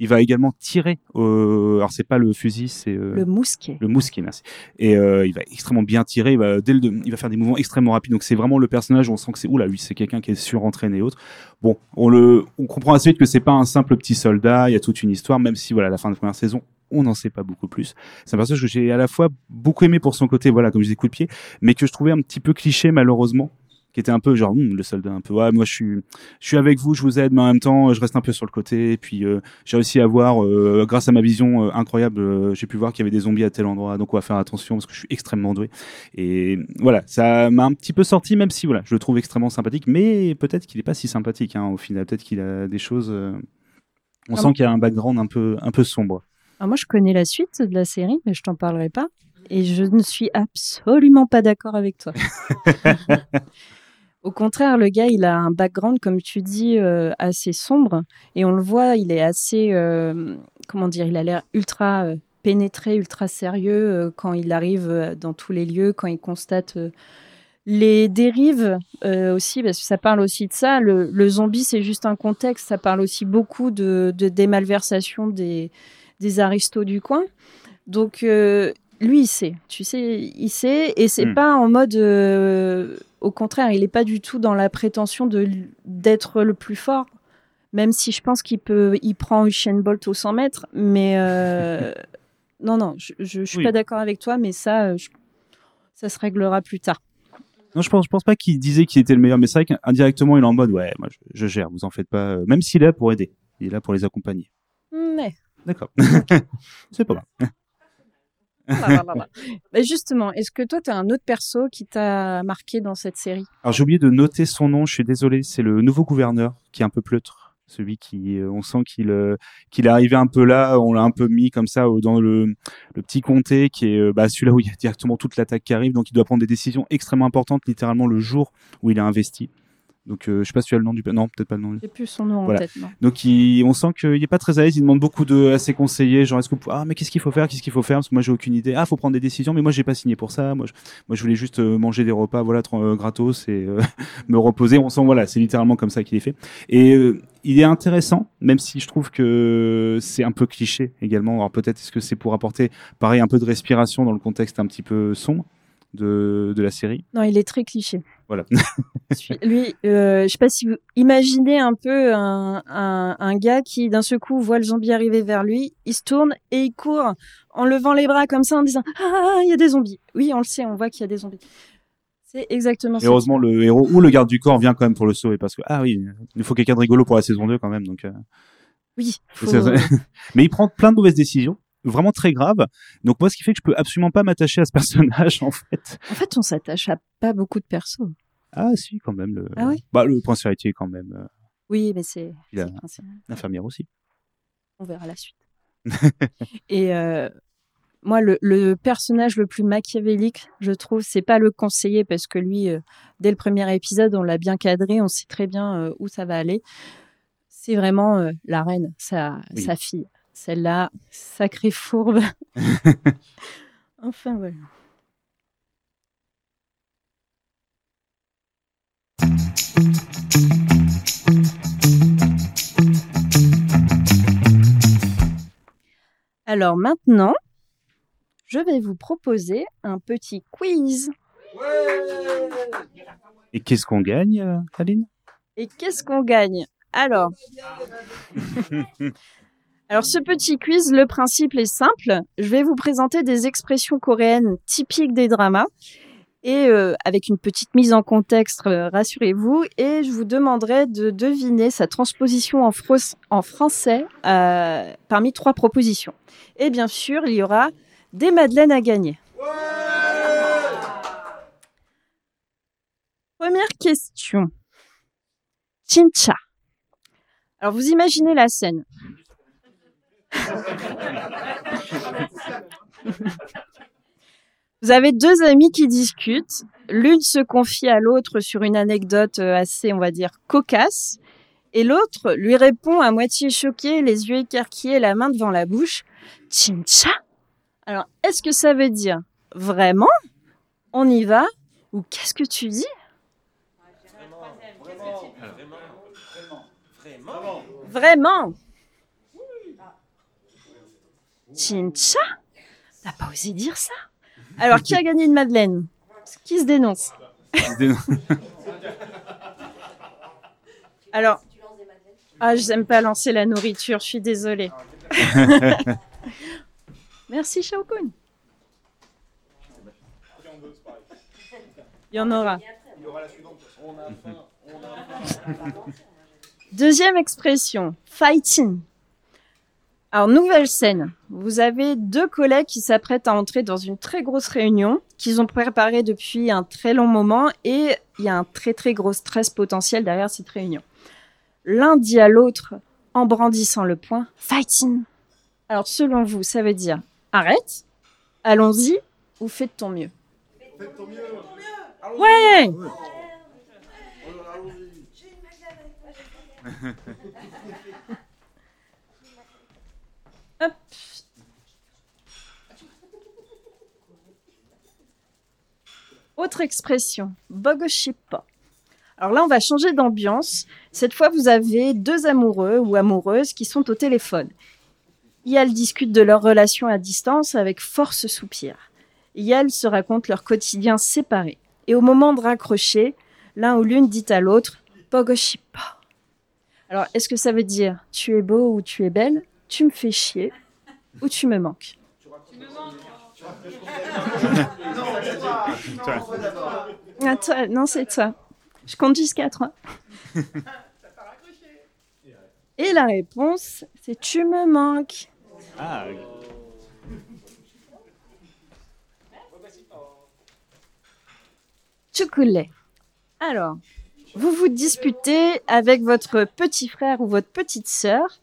Il va également tirer. Au... Alors c'est pas le fusil, c'est euh, Le mousquet. le mousquet. merci. Et euh, il va extrêmement bien tirer. Il va, dès le, il va faire des mouvements extrêmement rapides. Donc c'est vraiment le personnage. où On sent que c'est oula, lui, c'est quelqu'un qui est surentraîné et autres. Bon, on le, on comprend assez vite que c'est pas un simple petit soldat. Il y a toute une histoire, même si voilà, à la fin de la première saison, on n'en sait pas beaucoup plus. C'est un personnage que j'ai à la fois beaucoup aimé pour son côté, voilà, comme je disais, coup de pied, mais que je trouvais un petit peu cliché malheureusement qui était un peu genre hum, le soldat un peu ouais moi je suis je suis avec vous je vous aide mais en même temps je reste un peu sur le côté. Et puis euh, j'ai réussi à voir euh, grâce à ma vision euh, incroyable j'ai pu voir qu'il y avait des zombies à tel endroit. Donc on va faire attention parce que je suis extrêmement doué. Et voilà ça m'a un petit peu sorti même si voilà je le trouve extrêmement sympathique mais peut-être qu'il est pas si sympathique hein, au final. Peut-être qu'il a des choses on Ah sent bon qu'il y a un background un peu un peu sombre. Alors moi, je connais la suite de la série, mais je t'en parlerai pas. Et je ne suis absolument pas d'accord avec toi. Au contraire, le gars, il a un background, comme tu dis, euh, assez sombre. Et on le voit, il est assez. euh, comment dire Il a l'air ultra euh, pénétré, ultra sérieux quand il arrive dans tous les lieux, quand il constate. les dérives aussi, parce que ça parle aussi de ça. Le, le zombie, c'est juste un contexte. Ça parle aussi beaucoup de, de des malversations des, des aristos du coin. Donc, lui, il sait. Tu sais, il sait. Et c'est Hmm. pas en mode. Au contraire, il n'est pas du tout dans la prétention de d'être le plus fort. Même si je pense qu'il peut, il prend Usain Bolt au 100 mètres. Mais euh, non, non, je, je suis Oui. pas d'accord avec toi. Mais ça, euh, je- ça se réglera plus tard. Non, je pense, je pense pas qu'il disait qu'il était le meilleur, mais c'est vrai qu'indirectement, il est en mode, ouais, moi, je, je gère, vous en faites pas. euh, Même s'il est là pour aider, il est là pour les accompagner. Mais D'accord. c'est pas grave. Mais justement, est-ce que toi, tu as un autre perso qui t'a marqué dans cette série? Alors, j'ai oublié de noter son nom, je suis désolé, c'est le nouveau gouverneur qui est un peu pleutre. Celui qui, euh, on sent qu'il euh, qu'il est arrivé un peu là, on l'a un peu mis comme ça au- dans le, le petit comté qui est euh, bah, celui-là où il y a directement toute l'attaque qui arrive, donc il doit prendre des décisions extrêmement importantes, littéralement le jour où il a investi. Donc, euh, je sais pas si tu as le nom du, non, peut-être pas le nom. J'ai plus son nom Voilà. en tête, non Donc il, on sent qu'il est pas très à l'aise, il demande beaucoup de à ses conseillers, genre est-ce que ah mais qu'est-ce qu'il faut faire, qu'est-ce qu'il faut faire? Parce que moi j'ai aucune idée. Ah faut prendre des décisions mais moi j'ai pas signé pour ça. Moi je, moi je voulais juste euh, manger des repas voilà euh, gratos et euh, me reposer. On sent voilà, c'est littéralement comme ça qu'il est fait. Et euh, il est intéressant même si je trouve que c'est un peu cliché également. Alors peut-être est-ce que c'est pour apporter pareil un peu de respiration dans le contexte un petit peu sombre de de la série? Non, il est très cliché. Voilà. Lui, euh, je sais pas si vous imaginez un peu un, un, un gars qui d'un seul coup voit le zombie arriver vers lui, il se tourne et il court en levant les bras comme ça en disant ah il y a des zombies. Oui, on le sait, on voit qu'il y a des zombies. C'est exactement Et ça. heureusement le héros ou le garde du corps vient quand même pour le sauver parce que ah oui, il faut quelqu'un de rigolo pour la saison 2 quand même donc euh, Oui. faut-. Mais il prend plein de mauvaises décisions, vraiment très graves. Donc moi, ce qui fait que je peux absolument pas m'attacher à ce personnage, en fait. En fait, on s'attache à pas beaucoup de persos. Ah si, quand même. Le, Ah oui bah, le prince héritier, quand même. euh, Oui, mais c'est. L'infirmière aussi. On verra la suite. et euh, moi, le, le personnage le plus machiavélique, je trouve, c'est pas le conseiller parce que lui, euh, dès le premier épisode, on l'a bien cadré, on sait très bien euh, où ça va aller. C'est vraiment la reine, sa, Oui. sa fille. Celle-là, sacrée fourbe. enfin, voilà. Alors maintenant, je vais vous proposer un petit quiz. Et qu'est-ce qu'on gagne, euh, Aline? Et qu'est-ce qu'on gagne? Alors, alors ce petit quiz, le principe est simple. Je vais vous présenter des expressions coréennes typiques des dramas et euh, avec une petite mise en contexte, euh, rassurez-vous, et je vous demanderai de deviner sa transposition en, français euh, parmi trois propositions. Et bien sûr, il y aura des madeleines à gagner. Première question. Chincha. Alors vous imaginez la scène. Vous avez deux amis qui discutent. L'une se confie à l'autre sur une anecdote euh, assez, on va dire, cocasse. Et l'autre lui répond à moitié choqué, les yeux écarquillés, la main devant la bouche. Chincha? Alors, est-ce que ça veut dire vraiment? On y va? Ou qu'est-ce que tu dis? Vraiment Chincha T'as pas osé dire ça Alors, qui a gagné une Madeleine? Qui se dénonce? Alors, ah, je n'aime pas lancer la nourriture, je suis désolée. Merci, Shao Kun. Il y en aura. Deuxième expression, fighting. Alors, nouvelle scène. Vous avez deux collègues qui s'apprêtent à entrer dans une très grosse réunion qu'ils ont préparée depuis un très long moment et il y a un très très gros stress potentiel derrière cette réunion. L'un dit à l'autre en brandissant le poing, fighting. Alors, selon vous, ça veut dire arrête, allons-y ou fais de ton mieux? Faites ton mieux. Ouais. Hop. Autre expression, bogoshipa. Alors là, on va changer d'ambiance. Cette fois, vous avez deux amoureux ou amoureuses qui sont au téléphone. Yel discute de leur relation à distance avec force soupir. Yel se raconte leur quotidien séparé. Et au moment de raccrocher, l'un ou l'une dit à l'autre Bogoshipa. Alors, est-ce que ça veut dire tu es beau ou tu es belle, tu me fais chier ou tu me manques Attends, non, c'est toi. Je compte jusqu'à trois. Et la réponse, c'est tu me manques. Ah. Alors, vous vous disputez avec votre petit frère ou votre petite sœur.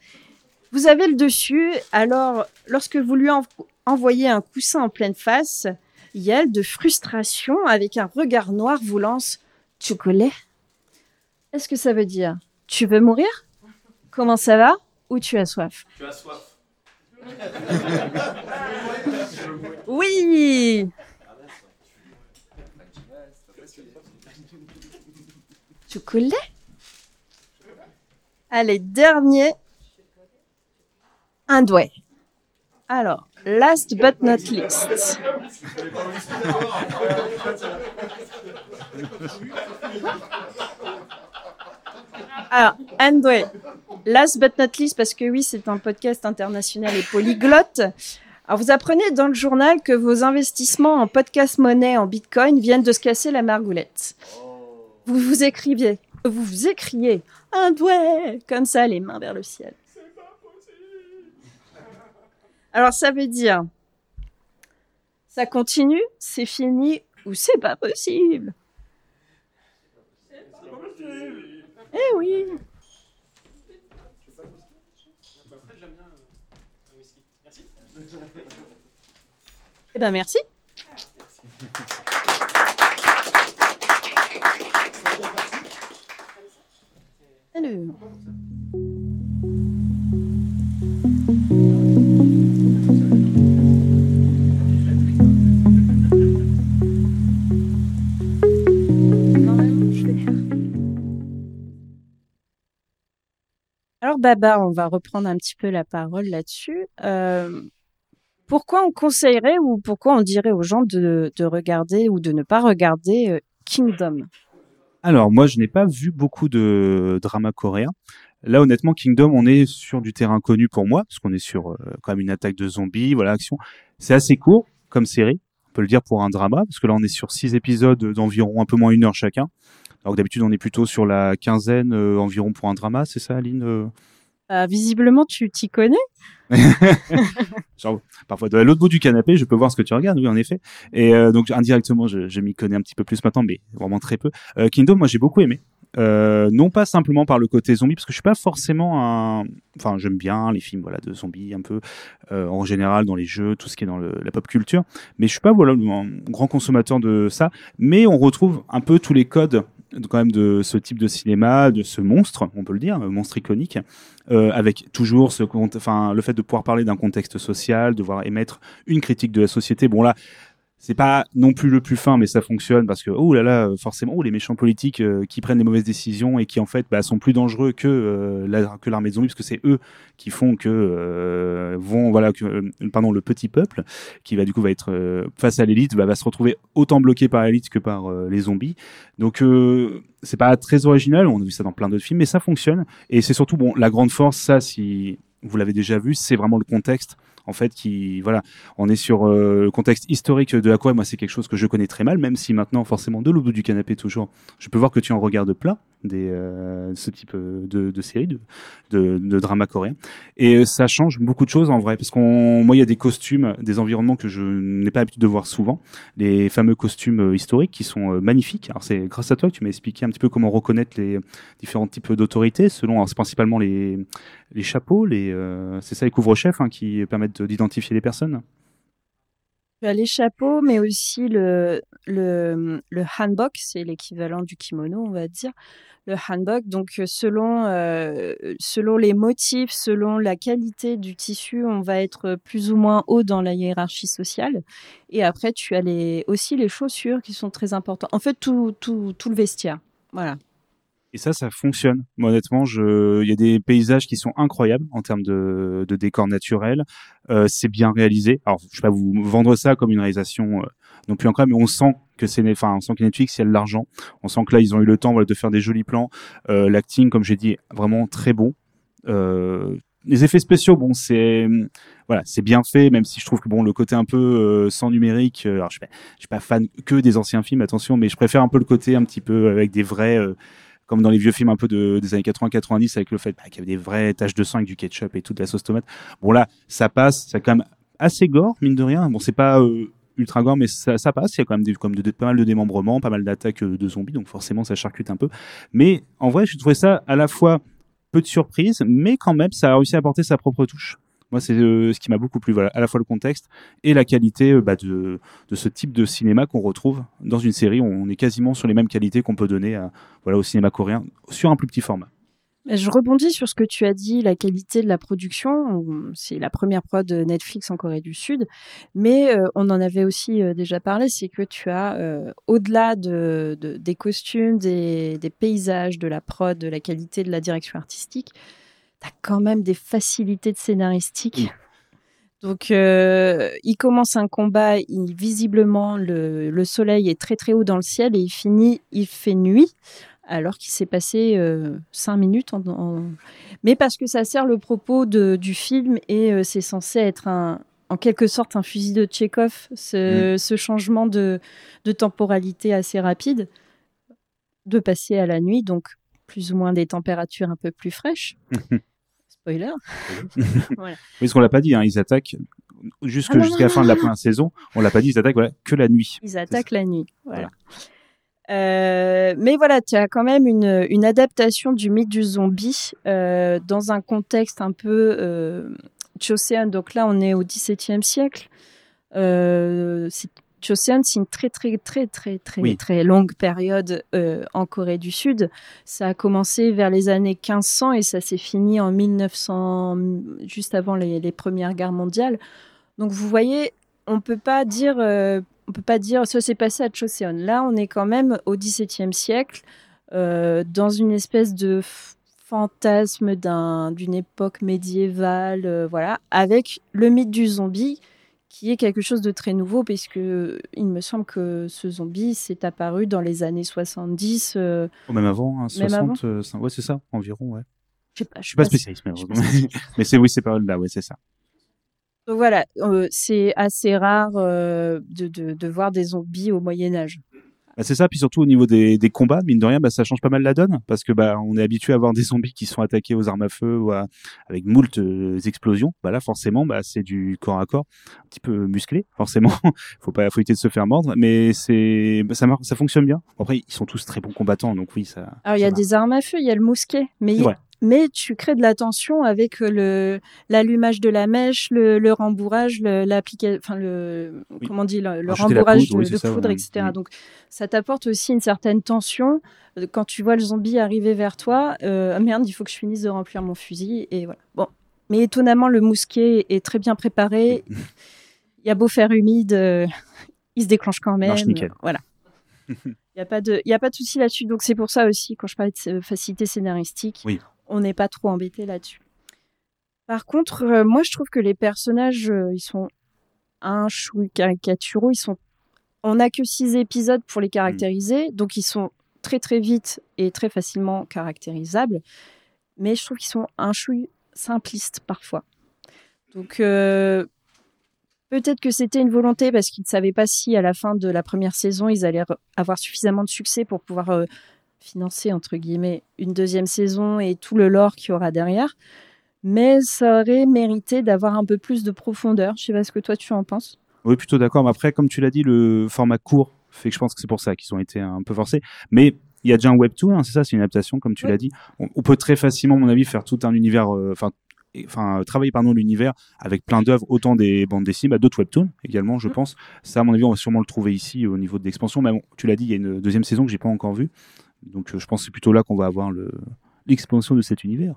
Vous avez le dessus. Alors, lorsque vous lui envoyez un coussin en pleine face, Yel, de frustration, avec un regard noir, vous lance Chocolat. Est-ce que ça veut dire tu veux mourir? Comment ça va? Ou tu as soif? Tu as soif. oui Chocolat? Allez, dernier. Un. Alors, last but not least. Alors. Last but not least, parce que oui, c'est un podcast international et polyglotte. Alors, vous apprenez dans le journal que vos investissements en podcast monnaie en bitcoin viennent de se casser la margoulette vous vous écriviez, vous vous écriez un comme ça, les mains vers le ciel. Alors ça veut dire ça continue, c'est fini ou c'est pas possible? C'est pas possible. Eh oui. Eh ben merci. Baba, on va reprendre un petit peu la parole là-dessus. Euh, pourquoi on conseillerait ou pourquoi on dirait aux gens de, de regarder ou de ne pas regarder euh, Kingdom? Alors, moi, je n'ai pas vu beaucoup de dramas coréens. Là, honnêtement, Kingdom, on est sur du terrain connu pour moi, parce qu'on est sur euh, quand même une attaque de zombies, voilà, action. C'est assez court comme série, on peut le dire pour un drama, parce que là, on est sur six épisodes d'environ un peu moins une heure chacun. Alors d'habitude, on est plutôt sur la quinzaine euh, environ pour un drama, c'est ça, Aline euh euh, visiblement, tu t'y connais. Genre, parfois de l'autre bout du canapé, je peux voir ce que tu regardes, oui, en effet. Et donc indirectement, je, je m'y connais un petit peu plus maintenant, mais vraiment très peu. Kingdom, moi, j'ai beaucoup aimé. Euh, non pas simplement par le côté zombie, parce que je suis pas forcément un. Enfin, j'aime bien les films, voilà, de zombies un peu en général dans les jeux, tout ce qui est dans le, la pop culture, mais je suis pas voilà un grand consommateur de ça. Mais on retrouve un peu tous les codes quand même de ce type de cinéma, de ce monstre, on peut le dire, monstre iconique, euh, avec toujours ce, enfin, le fait de pouvoir parler d'un contexte social, de voir émettre une critique de la société. Bon là, c'est pas non plus le plus fin, mais ça fonctionne parce que oh là là, forcément, oh, les méchants politiques euh, qui prennent des mauvaises décisions et qui en fait bah, sont plus dangereux que euh, la, l'armée de zombies parce que c'est eux qui font que euh, vont voilà que pardon le petit peuple qui va du coup va être face à l'élite bah, va se retrouver autant bloqué par l'élite que par les zombies. Donc c'est pas très original, on a vu ça dans plein d'autres films, mais ça fonctionne et c'est surtout bon la grande force ça si vous l'avez déjà vu, c'est vraiment le contexte en fait, qui, voilà, on est sur euh, le contexte historique de Aqua. Moi, c'est quelque chose que je connais très mal, même si maintenant, forcément, de l'autre bout du canapé, toujours, je peux voir que tu en regardes plein des, euh, ce type euh, de, de série, de, de, drama coréen. Et ça change beaucoup de choses en vrai, parce qu'on, moi, il y a des costumes, des environnements que je n'ai pas l'habitude de voir souvent, les fameux costumes historiques qui sont magnifiques. Alors c'est grâce à toi que tu m'as expliqué un petit peu comment reconnaître les différents types d'autorités, selon, c'est principalement les, les chapeaux, les, c'est ça les couvre-chefs hein, qui permettent d'identifier les personnes. Les chapeaux, mais aussi le, le, le hanbok, c'est l'équivalent du kimono, on va dire. Le hanbok, donc euh, selon, euh, selon les motifs, selon la qualité du tissu, on va être plus ou moins haut dans la hiérarchie sociale. Et après, tu as les, aussi les chaussures qui sont très importantes. En fait, tout, tout, tout le vestiaire. Voilà. Et ça, ça fonctionne. honnêtement, je... il y a des paysages qui sont incroyables en termes de, de décors naturels. Euh, c'est bien réalisé. Alors, je vais pas vous vendre ça comme une réalisation euh, non plus incroyable, mais on sent que c'est, enfin, on sent que Netflix, il y a de l'argent. On sent que là, ils ont eu le temps voilà, de faire des jolis plans. Euh, l'acting, comme j'ai dit, vraiment très bon. Euh, les effets spéciaux, bon, c'est voilà, c'est bien fait, même si je trouve que bon, le côté un peu euh, sans numérique. alors, je suis, je suis pas fan que des anciens films, attention, mais je préfère un peu le côté un petit peu avec des vrais comme dans les vieux films un peu de, des années 80-90 avec le fait bah, qu'il y avait des vraies taches de sang avec du ketchup et toute la sauce tomate. Bon là, ça passe, c'est quand même assez gore mine de rien. Bon, c'est pas euh, ultra gore, mais ça, passe. Il y a quand même comme pas mal de démembrements, pas mal d'attaques euh, de zombies, donc forcément ça charcute un peu. Mais en vrai, je trouvais ça à la fois peu de surprise, mais quand même ça a réussi à apporter sa propre touche. Moi, c'est euh, ce qui m'a beaucoup plu. À la fois le contexte et la qualité euh, bah, de, ce type de cinéma qu'on retrouve dans une série. On est quasiment sur les mêmes qualités qu'on peut donner au cinéma coréen sur un plus petit format. Je rebondis sur ce que tu as dit, la qualité de la production. C'est la première prod Netflix en Corée du Sud, mais euh, on en avait aussi déjà parlé. C'est que tu as, au-delà de, de, des costumes, des, des, paysages, de la prod, de la qualité de la direction artistique, tu as quand même des facilités de scénaristique. Donc, euh, il commence un combat, il, visiblement, le, le, soleil est très très haut dans le ciel et il finit, il fait nuit, alors qu'il s'est passé euh, cinq minutes. En, Mais parce que ça sert le propos de, du film et euh, c'est censé être un, en quelque sorte un fusil de Tchekhov, ce, mm. ce changement de, de temporalité assez rapide, de passer à la nuit, donc plus ou moins des températures un peu plus fraîches. Spoiler. voilà. Mais ce qu'on l'a pas dit, hein, ils attaquent jusque, ah jusqu'à la fin de la première saison. On l'a pas dit, ils attaquent voilà, que la nuit. Ils attaquent la nuit. Voilà. Euh, mais voilà, tu as quand même une, une, adaptation du mythe du zombie euh, dans un contexte un peu euh, Donc là, on est au XVIIe siècle. Euh, c'est Joseon, c'est une très très très très très très longue période euh, en Corée du Sud. Ça a commencé vers les années 1500 et ça s'est fini en 1900, juste avant les, premières guerres mondiales. Donc vous voyez, on peut pas dire, euh, on peut pas dire ça s'est passé à Joseon. Là, on est quand même au XVIIe siècle, euh, dans une espèce de fantasme d'une époque médiévale, voilà, avec le mythe du zombie qui est quelque chose de très nouveau, puisque il me semble que ce zombie s'est apparu dans les années 70. Euh, même avant, hein, 60, euh, ouais, c'est ça, environ, ouais. Je je suis pas, spécialiste, mais, mais c'est oui, c'est pas là, ouais, c'est ça. Donc voilà, euh, c'est assez rare de, de, de, voir des zombies au Moyen Âge. Bah, c'est ça, puis surtout au niveau des, des combats, mine de rien, bah, ça change pas mal la donne, parce que bah, on est habitué à voir des zombies qui sont attaqués aux armes à feu ou avec moult euh, explosions. Bah, là, forcément, bah, c'est du corps à corps, un petit peu musclé, forcément. faut pas faut éviter de se faire mordre, mais c'est bah, ça marche, ça fonctionne bien. Après, ils sont tous très bons combattants, donc oui, ça. Alors il y a des armes à feu, il y a le mousquet, mais mais tu crées de la tension avec euh, le l'allumage de la mèche, le, le rembourrage, l'application, enfin le comment on dit le, rembourrage de, poudre, etc. Donc ça t'apporte aussi une certaine tension euh, quand tu vois le zombie arriver vers toi. Euh, ah, merde, il faut que je finisse de remplir mon fusil et voilà. Bon, mais étonnamment le mousquet est très bien préparé. il y a beau faire humide, il se déclenche quand même. Marche nickel. Voilà. Il n'y a pas de, il y a pas de souci là-dessus. Donc c'est pour ça aussi, quand je parlais de facilité scénaristique, Oui. On n'est pas trop embêté là-dessus. Par contre, euh, moi je trouve que les personnages, euh, ils sont un chouï caricaturaux. Ils sont, on n'a que six épisodes pour les caractériser, donc ils sont très très vite et très facilement caractérisables. Mais je trouve qu'ils sont un chouï simplistes parfois. Donc euh, peut-être que c'était une volonté parce qu'ils ne savaient pas si à la fin de la première saison ils allaient avoir suffisamment de succès pour pouvoir financer entre guillemets une deuxième saison et tout le lore qu'il y aura derrière. Mais ça aurait mérité d'avoir un peu plus de profondeur. Je sais pas ce que toi tu en penses. Oui, plutôt d'accord. Mais après, comme tu l'as dit, le format court fait que je pense que c'est pour ça qu'ils ont été un peu forcés. Mais il y a déjà un webtoon, hein, c'est ça, c'est une adaptation, comme tu Oui. l'as dit. On, on peut très facilement, à mon avis, faire tout un univers, euh, enfin, enfin, travailler pardon l'univers avec plein d'œuvres, autant des bandes dessinées, bah, d'autres webtoons également, je Mm. pense. Ça, à mon avis, on va sûrement le trouver ici au niveau de l'expansion. Mais bon, tu l'as dit, il y a une deuxième saison que j'ai pas encore vue, donc euh, je pense que c'est plutôt là qu'on va avoir le l'expansion de cet univers.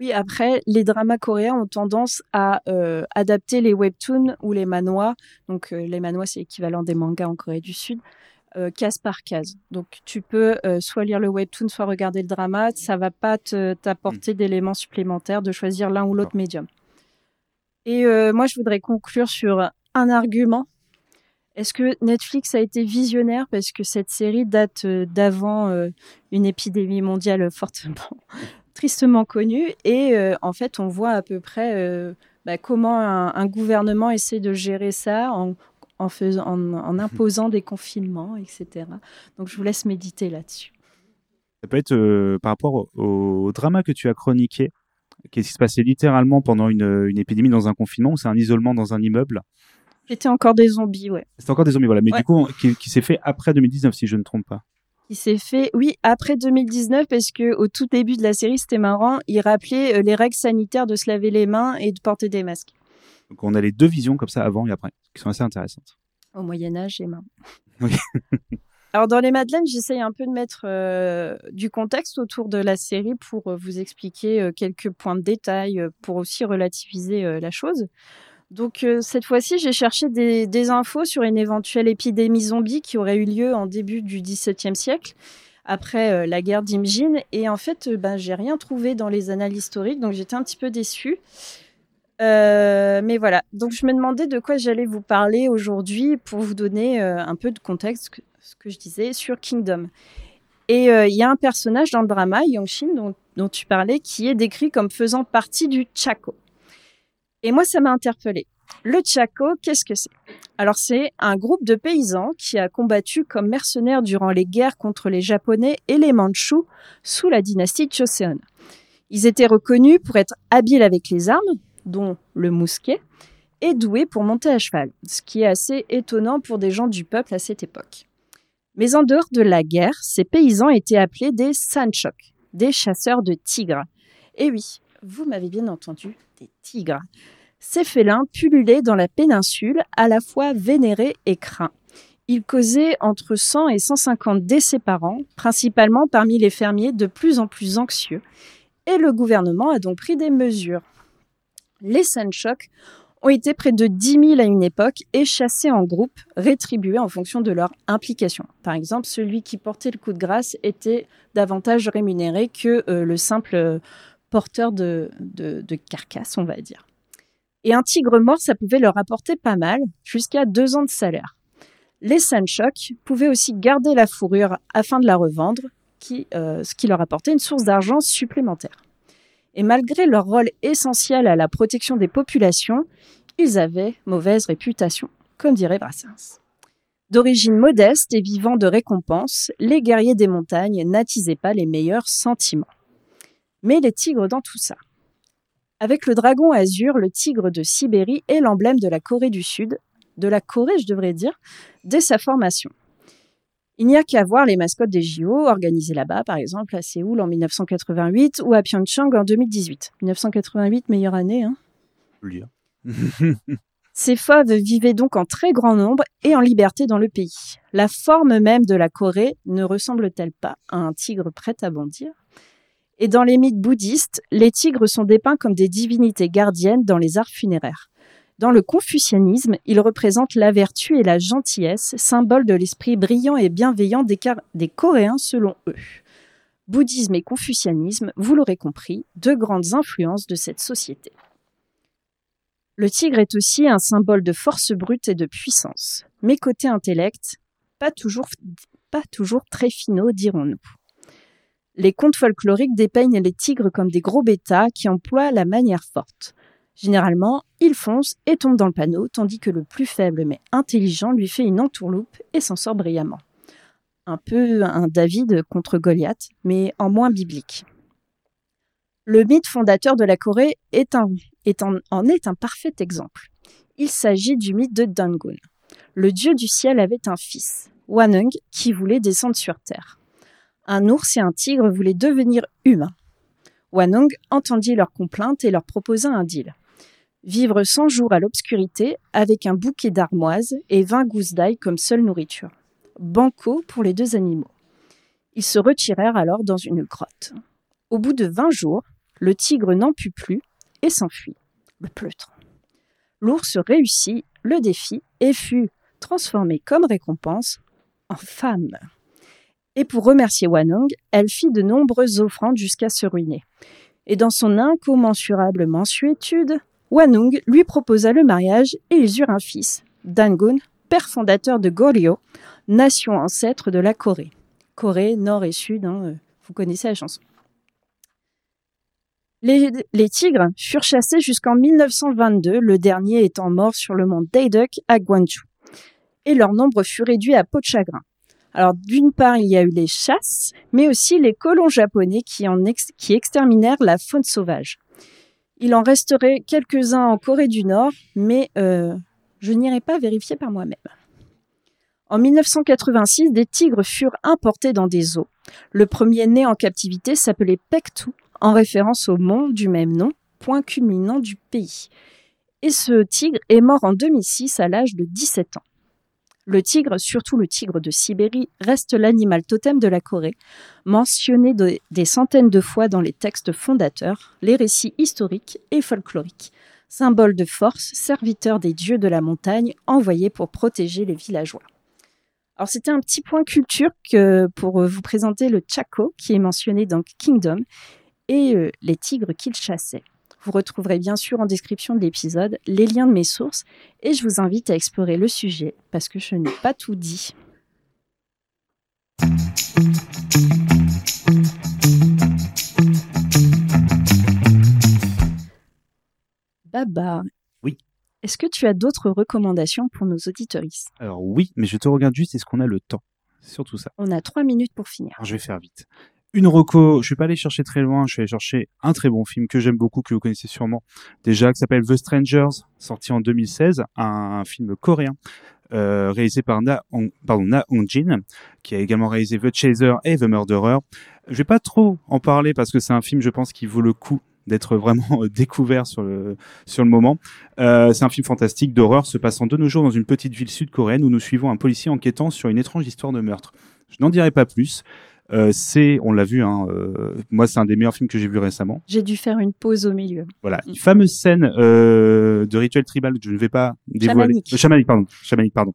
Oui, après, les dramas coréens ont tendance à euh, adapter les webtoons ou les manhwas. Donc, euh, les manhwas, c'est l'équivalent des mangas en Corée du Sud, euh, case par case. Donc, tu peux euh, soit lire le webtoon, soit regarder le drama. Ça va pas te- t'apporter d'éléments supplémentaires de choisir l'un ou l'autre médium. Et euh, moi, je voudrais conclure sur un argument. Est-ce que Netflix a été visionnaire parce que cette série date euh, d'avant euh, une épidémie mondiale fortement tristement connue et euh, en fait on voit à peu près euh, bah, comment un, un gouvernement essaie de gérer ça en, en, faisant, en, en imposant des confinements, etc. Donc je vous laisse méditer là-dessus. Ça peut être par rapport au, au drama que tu as chroniqué, qu'est-ce qui se passait littéralement pendant une, une épidémie dans un confinement, c'est un isolement dans un immeuble? C'était encore des zombies, ouais. C'est encore des zombies, voilà. Mais Ouais. du coup, qui, qui s'est fait après 2019, si je ne me trompe pas. Il s'est fait, oui, après 2019, parce que au tout début de la série, c'était marrant, il rappelait euh, les règles sanitaires de se laver les mains et de porter des masques. Donc on a les deux visions comme ça, avant et après, qui sont assez intéressantes. Au Moyen Âge et mains. Oui. Alors dans les Madeleines, j'essaye un peu de mettre euh, du contexte autour de la série pour euh, vous expliquer euh, quelques points de détail, pour aussi relativiser la chose. Donc euh, cette fois-ci, j'ai cherché des, infos sur une éventuelle épidémie zombie qui aurait eu lieu en début du XVIIe siècle, après euh, la guerre d'Imjin. Et en fait, euh, ben, j'ai rien trouvé dans les annales historiques, donc j'étais un petit peu déçue. Euh, mais voilà, donc je me demandais de quoi j'allais vous parler aujourd'hui pour vous donner un peu de contexte, ce que je disais, sur Kingdom. Et il y a un personnage dans le drama, Yongshin, dont, dont tu parlais, qui est décrit comme faisant partie du Chaco. Et moi, ça m'a interpellée. Le Chaco, qu'est-ce que c'est? Alors, c'est un groupe de paysans qui a combattu comme mercenaires durant les guerres contre les Japonais et les Mandchous sous la dynastie Joseon. Ils étaient reconnus pour être habiles avec les armes, dont le mousquet, et doués pour monter à cheval, ce qui est assez étonnant pour des gens du peuple à cette époque. Mais en dehors de la guerre, ces paysans étaient appelés des sanchok, des chasseurs de tigres. Et oui, vous m'avez bien entendu, des tigres. Ces félins pullulaient dans la péninsule, à la fois vénérés et craints. Ils causaient entre 100 et 150 décès par an, principalement parmi les fermiers de plus en plus anxieux. Et le gouvernement a donc pris des mesures. Les Sanchok ont été près de 10 000 à une époque et chassés en groupe, rétribués en fonction de leur implication. Par exemple, celui qui portait le coup de grâce était davantage rémunéré que euh, le simple euh, porteur de, de, de carcasse, on va dire. Et un tigre mort, ça pouvait leur apporter pas mal, jusqu'à deux ans de salaire. Les Sanchok pouvaient aussi garder la fourrure afin de la revendre, euh, ce qui leur apportait une source d'argent supplémentaire. Et malgré leur rôle essentiel à la protection des populations, ils avaient mauvaise réputation, comme dirait Brassens. D'origine modeste et vivant de récompenses, les guerriers des montagnes n'attisaient pas les meilleurs sentiments. Mais les tigres dans tout ça. Avec le dragon azur, le tigre de Sibérie est l'emblème de la Corée du Sud, de la Corée je devrais dire, dès sa formation. Il n'y a qu'à voir les mascottes des JO organisées là-bas, par exemple à Séoul en 1988 ou à Pyeongchang en 2018. 1988, meilleure année, hein dire. Ces fauves vivaient donc en très grand nombre et en liberté dans le pays. La forme même de la Corée ne ressemble-t-elle pas à un tigre prêt à bondir? Et dans les mythes bouddhistes, les tigres sont dépeints comme des divinités gardiennes dans les arts funéraires. Dans le confucianisme, il représente la vertu et la gentillesse, symbole de l'esprit brillant et bienveillant des, des Coréens selon eux. Bouddhisme et confucianisme, vous l'aurez compris, deux grandes influences de cette société. Le tigre est aussi un symbole de force brute et de puissance, mais côté intellect, pas toujours, pas toujours très finaux, dirons-nous. Les contes folkloriques dépeignent les tigres comme des gros bêtas qui emploient la manière forte. Généralement, ils foncent et tombent dans le panneau, tandis que le plus faible mais intelligent lui fait une entourloupe et s'en sort brillamment. Un peu un David contre Goliath, mais en moins biblique. Le mythe fondateur de la Corée est un, en, est un parfait exemple. Il s'agit du mythe de Dangun. Le dieu du ciel avait un fils, Wanung, qui voulait descendre sur terre. Un ours et un tigre voulaient devenir humains. Wanung entendit leurs complaintes et leur proposa un deal. Vivre 100 jours à l'obscurité avec un bouquet d'armoises et 20 gousses d'ail comme seule nourriture. Banco pour les deux animaux. Ils se retirèrent alors dans une grotte. Au bout de 20 jours, le tigre n'en put plus et s'enfuit. Le pleutre. L'ours réussit le défi et fut transformé comme récompense en femme. Et pour remercier Wanong, elle fit de nombreuses offrandes jusqu'à se ruiner. Et dans son incommensurable mensuétude, Wanung lui proposa le mariage et ils eurent un fils, Dangun, père fondateur de Goryeo, nation ancêtre de la Corée. Corée, nord et sud, hein, euh, vous connaissez la chanson. Les, tigres furent chassés jusqu'en 1922, le dernier étant mort sur le mont Daeduk à Gwangju. Et leur nombre fut réduit à peau de chagrin. Alors d'une part, il y a eu les chasses, mais aussi les colons japonais qui, en qui exterminèrent la faune sauvage. Il en resterait quelques-uns en Corée du Nord, mais euh, je n'irai pas vérifier par moi-même. En 1986, des tigres furent importés dans des eaux. Le premier né en captivité s'appelait Pektu en référence au mont du même nom, point culminant du pays. Et ce tigre est mort en 2006 à l'âge de 17 ans. Le tigre, surtout le tigre de Sibérie, reste l'animal totem de la Corée, mentionné des centaines de fois dans les textes fondateurs, les récits historiques et folkloriques. Symbole de force, serviteur des dieux de la montagne, envoyé pour protéger les villageois. Alors c'était un petit point culture pour vous présenter le Chaco qui est mentionné dans Kingdom et euh, les tigres qu'il chassait. Vous retrouverez bien sûr en description de l'épisode les liens de mes sources et je vous invite à explorer le sujet parce que je n'ai pas tout dit. Baba. Oui. Est-ce que tu as d'autres recommandations pour nos auditoristes Alors oui, mais je te regarde juste, est-ce qu'on a le temps? Surtout ça. On a trois minutes pour finir. Alors, je vais faire vite une reco, je suis pas allé chercher très loin, je suis allé chercher un très bon film que j'aime beaucoup, que vous connaissez sûrement déjà, qui s'appelle The Strangers, sorti en 2016, un, film coréen. Euh, réalisé par Na, pardon, Na Hong Jin, qui a également réalisé The Chaser et The Murderer. Je vais pas trop en parler parce que c'est un film, je pense, qui vaut le coup d'être vraiment découvert sur le sur le moment. Euh, c'est un film fantastique d'horreur se passant de nos jours dans une petite ville sud-coréenne où nous suivons un policier enquêtant sur une étrange histoire de meurtre. Je n'en dirai pas plus. Euh, c'est, on l'a vu, hein, euh, moi c'est un des meilleurs films que j'ai vu récemment. J'ai dû faire une pause au milieu. Voilà, une fameuse scène euh, de rituel tribal que je ne vais pas dévoiler. Chamanique. chamanique, pardon, chamanique, pardon,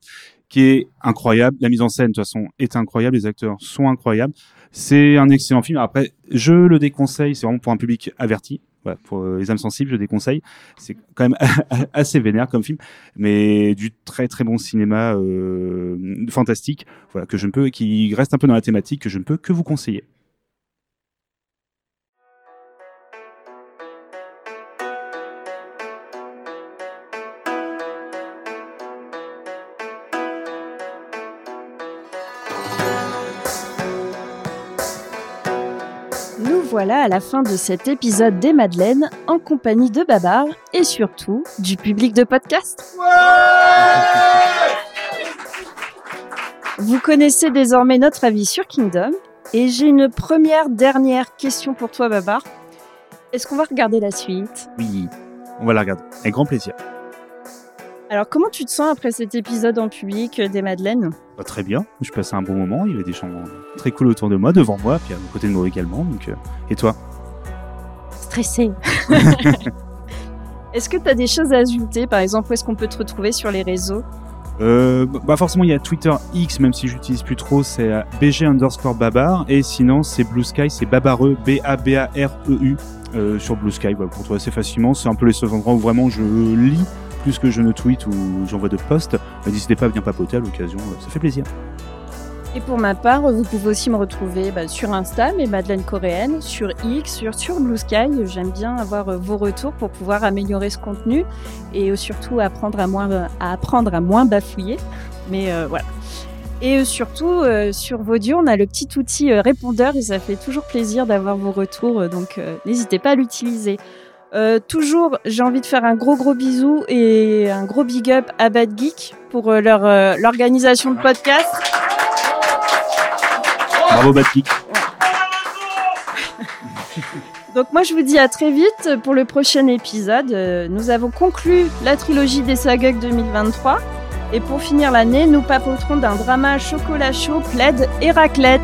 qui est incroyable. La mise en scène, de toute façon, est incroyable. Les acteurs sont incroyables. C'est un excellent film. Après, je le déconseille. C'est vraiment pour un public averti pour euh, les âmes sensibles, je déconseille. C'est quand même assez vénère comme film, mais du très très bon cinéma euh, fantastique, voilà que je ne peux, qui reste un peu dans la thématique que je ne peux que vous conseiller. Voilà à la fin de cet épisode des Madeleines en compagnie de Babar et surtout du public de podcast. Vous connaissez désormais notre avis sur Kingdom et j'ai une première dernière question pour toi Babar. Est-ce qu'on va regarder la suite? Oui, on va la regarder avec grand plaisir. Alors, comment tu te sens après cet épisode en public des Madeleines? Bah, Très bien. Je passais un bon moment. Il y avait des gens très cool autour de moi, devant moi, puis à côté de moi également. Donc, euh, Et toi? Stressé. Est-ce que tu as des choses à ajouter? Par exemple, où est-ce qu'on peut te retrouver sur les réseaux? Euh, bah forcément il y a Twitter X même si j'utilise plus trop c'est BG underscore babar et sinon c'est Blue Sky c'est babareux B A B A R E U euh, sur Blue Sky voilà, pour trouver assez facilement c'est un peu les seuls endroits où vraiment je lis plus que je ne tweet ou j'envoie de posts n'hésitez pas à venir papoter à l'occasion ça fait plaisir et pour ma part, vous pouvez aussi me retrouver bah, sur Insta, mes Madeleine coréennes, sur X, sur, Blue Sky. J'aime bien avoir euh, vos retours pour pouvoir améliorer ce contenu et euh, surtout apprendre à moins, à apprendre à moins bafouiller. Mais euh, voilà. Et surtout, sur Vaudio, on a le petit outil répondeur et ça fait toujours plaisir d'avoir vos retours. donc, n'hésitez pas à l'utiliser. Toujours, j'ai envie de faire un gros gros bisou et un gros big up à Bad Geek pour leur l'organisation de podcast. Bravo Batkick. Donc moi je vous dis à très vite pour le prochain épisode. Euh, nous avons conclu la trilogie des Sagog 2023. Et pour finir l'année, nous papoterons d'un drama chocolat chaud, plaid et raclette.